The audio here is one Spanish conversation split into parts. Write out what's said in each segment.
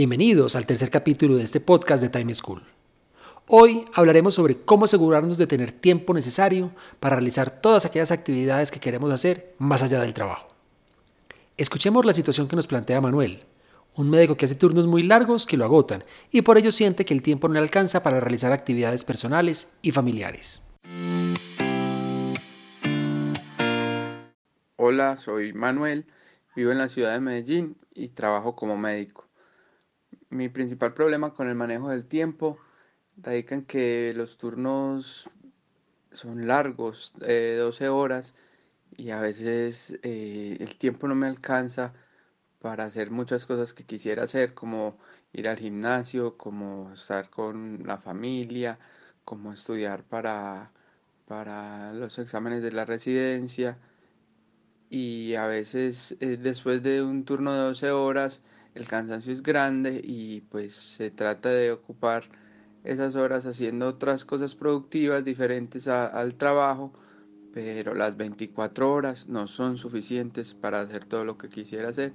Bienvenidos al tercer capítulo de este podcast de Time School. Hoy hablaremos sobre cómo asegurarnos de tener tiempo necesario para realizar todas aquellas actividades que queremos hacer más allá del trabajo. Escuchemos la situación que nos plantea Manuel, un médico que hace turnos muy largos que lo agotan y por ello siente que el tiempo no le alcanza para realizar actividades personales y familiares. Hola, soy Manuel, vivo en la ciudad de Medellín y trabajo como médico. Mi principal problema con el manejo del tiempo radica en que los turnos son largos, 12 horas, y a veces eh, el tiempo no me alcanza para hacer muchas cosas que quisiera hacer, como ir al gimnasio, como estar con la familia, como estudiar para, para los exámenes de la residencia. Y a veces eh, después de un turno de 12 horas, el cansancio es grande y pues se trata de ocupar esas horas haciendo otras cosas productivas diferentes al trabajo, pero las 24 horas no son suficientes para hacer todo lo que quisiera hacer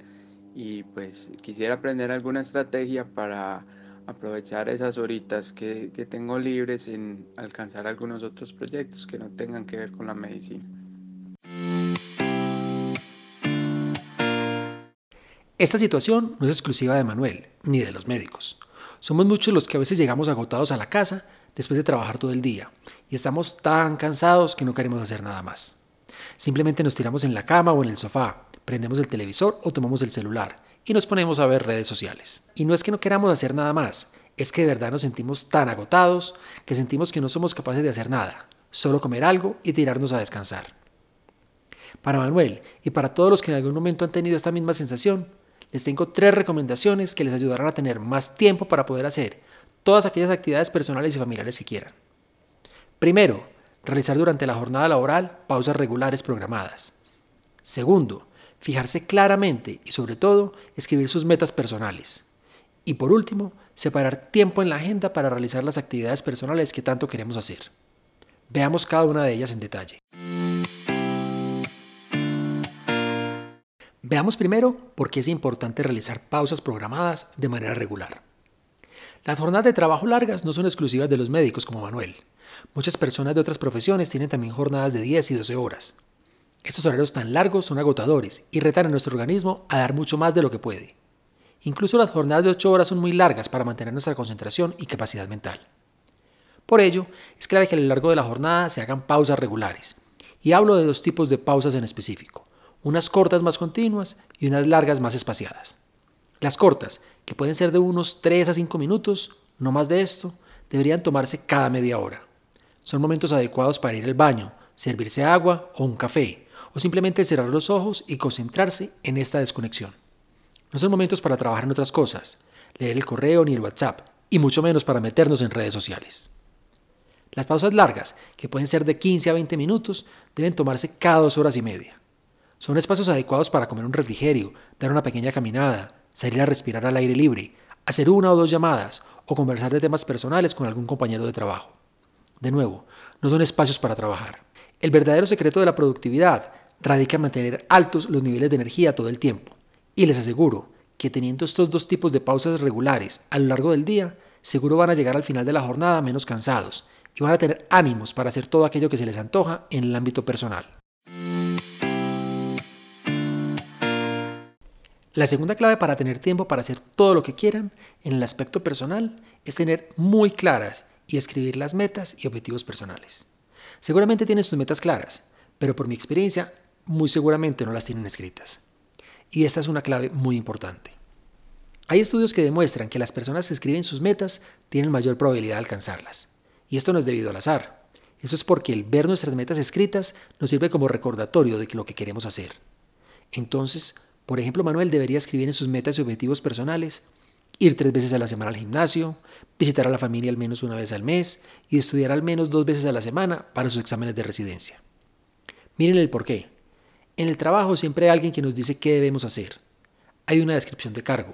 y pues quisiera aprender alguna estrategia para aprovechar esas horitas que, que tengo libres en alcanzar algunos otros proyectos que no tengan que ver con la medicina. Esta situación no es exclusiva de Manuel, ni de los médicos. Somos muchos los que a veces llegamos agotados a la casa después de trabajar todo el día y estamos tan cansados que no queremos hacer nada más. Simplemente nos tiramos en la cama o en el sofá, prendemos el televisor o tomamos el celular y nos ponemos a ver redes sociales. Y no es que no queramos hacer nada más, es que de verdad nos sentimos tan agotados que sentimos que no somos capaces de hacer nada, solo comer algo y tirarnos a descansar. Para Manuel y para todos los que en algún momento han tenido esta misma sensación, les tengo tres recomendaciones que les ayudarán a tener más tiempo para poder hacer todas aquellas actividades personales y familiares que quieran. Primero, realizar durante la jornada laboral pausas regulares programadas. Segundo, fijarse claramente y sobre todo escribir sus metas personales. Y por último, separar tiempo en la agenda para realizar las actividades personales que tanto queremos hacer. Veamos cada una de ellas en detalle. Veamos primero por qué es importante realizar pausas programadas de manera regular. Las jornadas de trabajo largas no son exclusivas de los médicos como Manuel. Muchas personas de otras profesiones tienen también jornadas de 10 y 12 horas. Estos horarios tan largos son agotadores y retan a nuestro organismo a dar mucho más de lo que puede. Incluso las jornadas de 8 horas son muy largas para mantener nuestra concentración y capacidad mental. Por ello, es clave que a lo largo de la jornada se hagan pausas regulares. Y hablo de dos tipos de pausas en específico unas cortas más continuas y unas largas más espaciadas. Las cortas, que pueden ser de unos 3 a 5 minutos, no más de esto, deberían tomarse cada media hora. Son momentos adecuados para ir al baño, servirse agua o un café, o simplemente cerrar los ojos y concentrarse en esta desconexión. No son momentos para trabajar en otras cosas, leer el correo ni el WhatsApp, y mucho menos para meternos en redes sociales. Las pausas largas, que pueden ser de 15 a 20 minutos, deben tomarse cada dos horas y media. Son espacios adecuados para comer un refrigerio, dar una pequeña caminada, salir a respirar al aire libre, hacer una o dos llamadas o conversar de temas personales con algún compañero de trabajo. De nuevo, no son espacios para trabajar. El verdadero secreto de la productividad radica en mantener altos los niveles de energía todo el tiempo. Y les aseguro que teniendo estos dos tipos de pausas regulares a lo largo del día, seguro van a llegar al final de la jornada menos cansados y van a tener ánimos para hacer todo aquello que se les antoja en el ámbito personal. La segunda clave para tener tiempo para hacer todo lo que quieran en el aspecto personal es tener muy claras y escribir las metas y objetivos personales. Seguramente tienen sus metas claras, pero por mi experiencia muy seguramente no las tienen escritas. Y esta es una clave muy importante. Hay estudios que demuestran que las personas que escriben sus metas tienen mayor probabilidad de alcanzarlas. Y esto no es debido al azar. Eso es porque el ver nuestras metas escritas nos sirve como recordatorio de lo que queremos hacer. Entonces, por ejemplo, Manuel debería escribir en sus metas y objetivos personales, ir tres veces a la semana al gimnasio, visitar a la familia al menos una vez al mes y estudiar al menos dos veces a la semana para sus exámenes de residencia. Miren el porqué. En el trabajo siempre hay alguien que nos dice qué debemos hacer. Hay una descripción de cargo,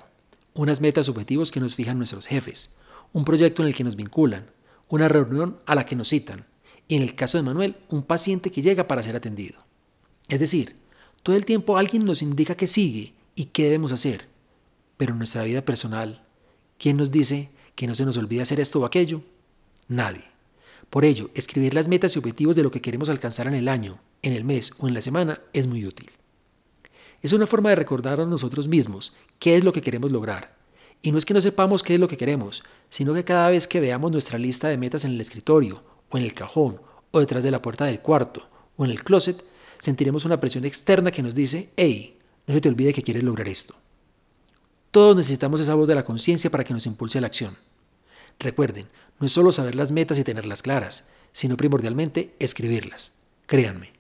unas metas objetivos que nos fijan nuestros jefes, un proyecto en el que nos vinculan, una reunión a la que nos citan, y en el caso de Manuel, un paciente que llega para ser atendido. Es decir, todo el tiempo alguien nos indica qué sigue y qué debemos hacer, pero en nuestra vida personal, ¿quién nos dice que no se nos olvide hacer esto o aquello? Nadie. Por ello, escribir las metas y objetivos de lo que queremos alcanzar en el año, en el mes o en la semana es muy útil. Es una forma de recordar a nosotros mismos qué es lo que queremos lograr. Y no es que no sepamos qué es lo que queremos, sino que cada vez que veamos nuestra lista de metas en el escritorio, o en el cajón, o detrás de la puerta del cuarto, o en el closet, sentiremos una presión externa que nos dice, hey, no se te olvide que quieres lograr esto. Todos necesitamos esa voz de la conciencia para que nos impulse a la acción. Recuerden, no es solo saber las metas y tenerlas claras, sino primordialmente escribirlas. Créanme.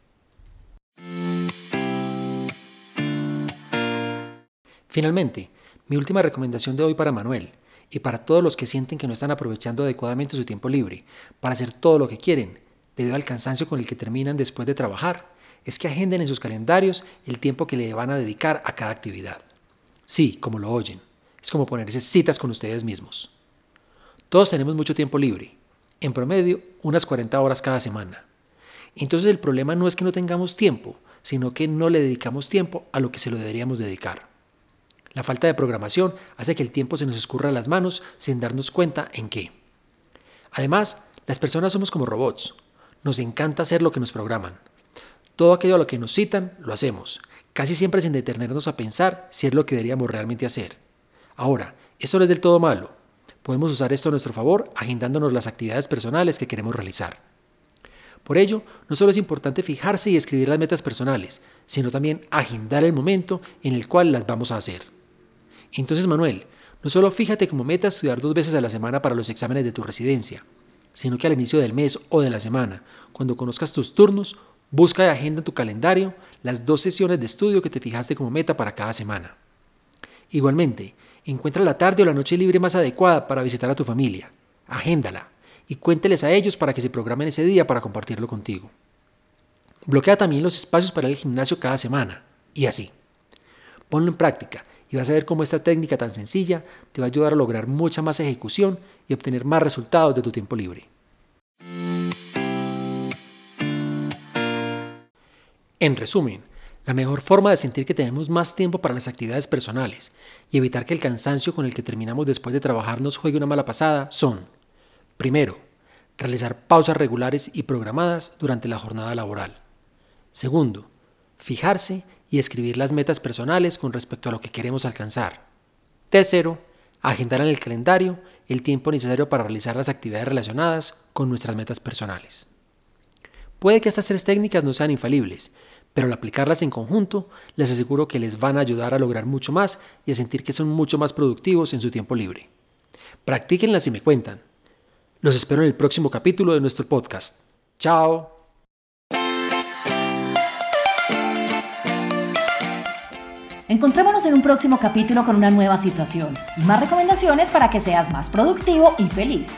Finalmente, mi última recomendación de hoy para Manuel y para todos los que sienten que no están aprovechando adecuadamente su tiempo libre para hacer todo lo que quieren, debido al cansancio con el que terminan después de trabajar, es que agenden en sus calendarios el tiempo que le van a dedicar a cada actividad. Sí, como lo oyen, es como ponerse citas con ustedes mismos. Todos tenemos mucho tiempo libre, en promedio unas 40 horas cada semana. Entonces el problema no es que no tengamos tiempo, sino que no le dedicamos tiempo a lo que se lo deberíamos dedicar. La falta de programación hace que el tiempo se nos escurra a las manos sin darnos cuenta en qué. Además, las personas somos como robots. Nos encanta hacer lo que nos programan. Todo aquello a lo que nos citan, lo hacemos, casi siempre sin detenernos a pensar si es lo que deberíamos realmente hacer. Ahora, esto no es del todo malo. Podemos usar esto a nuestro favor agendándonos las actividades personales que queremos realizar. Por ello, no solo es importante fijarse y escribir las metas personales, sino también agendar el momento en el cual las vamos a hacer. Entonces, Manuel, no solo fíjate como meta estudiar dos veces a la semana para los exámenes de tu residencia, sino que al inicio del mes o de la semana, cuando conozcas tus turnos, busca y agenda en tu calendario las dos sesiones de estudio que te fijaste como meta para cada semana. Igualmente, encuentra la tarde o la noche libre más adecuada para visitar a tu familia. Agéndala y cuénteles a ellos para que se programen ese día para compartirlo contigo. Bloquea también los espacios para el gimnasio cada semana y así. Ponlo en práctica y vas a ver cómo esta técnica tan sencilla te va a ayudar a lograr mucha más ejecución y obtener más resultados de tu tiempo libre. En resumen, la mejor forma de sentir que tenemos más tiempo para las actividades personales y evitar que el cansancio con el que terminamos después de trabajar nos juegue una mala pasada son, primero, realizar pausas regulares y programadas durante la jornada laboral. Segundo, fijarse y escribir las metas personales con respecto a lo que queremos alcanzar. Tercero, agendar en el calendario el tiempo necesario para realizar las actividades relacionadas con nuestras metas personales. Puede que estas tres técnicas no sean infalibles, pero al aplicarlas en conjunto, les aseguro que les van a ayudar a lograr mucho más y a sentir que son mucho más productivos en su tiempo libre. Practíquenlas y me cuentan. Los espero en el próximo capítulo de nuestro podcast. Chao. Encontrémonos en un próximo capítulo con una nueva situación y más recomendaciones para que seas más productivo y feliz.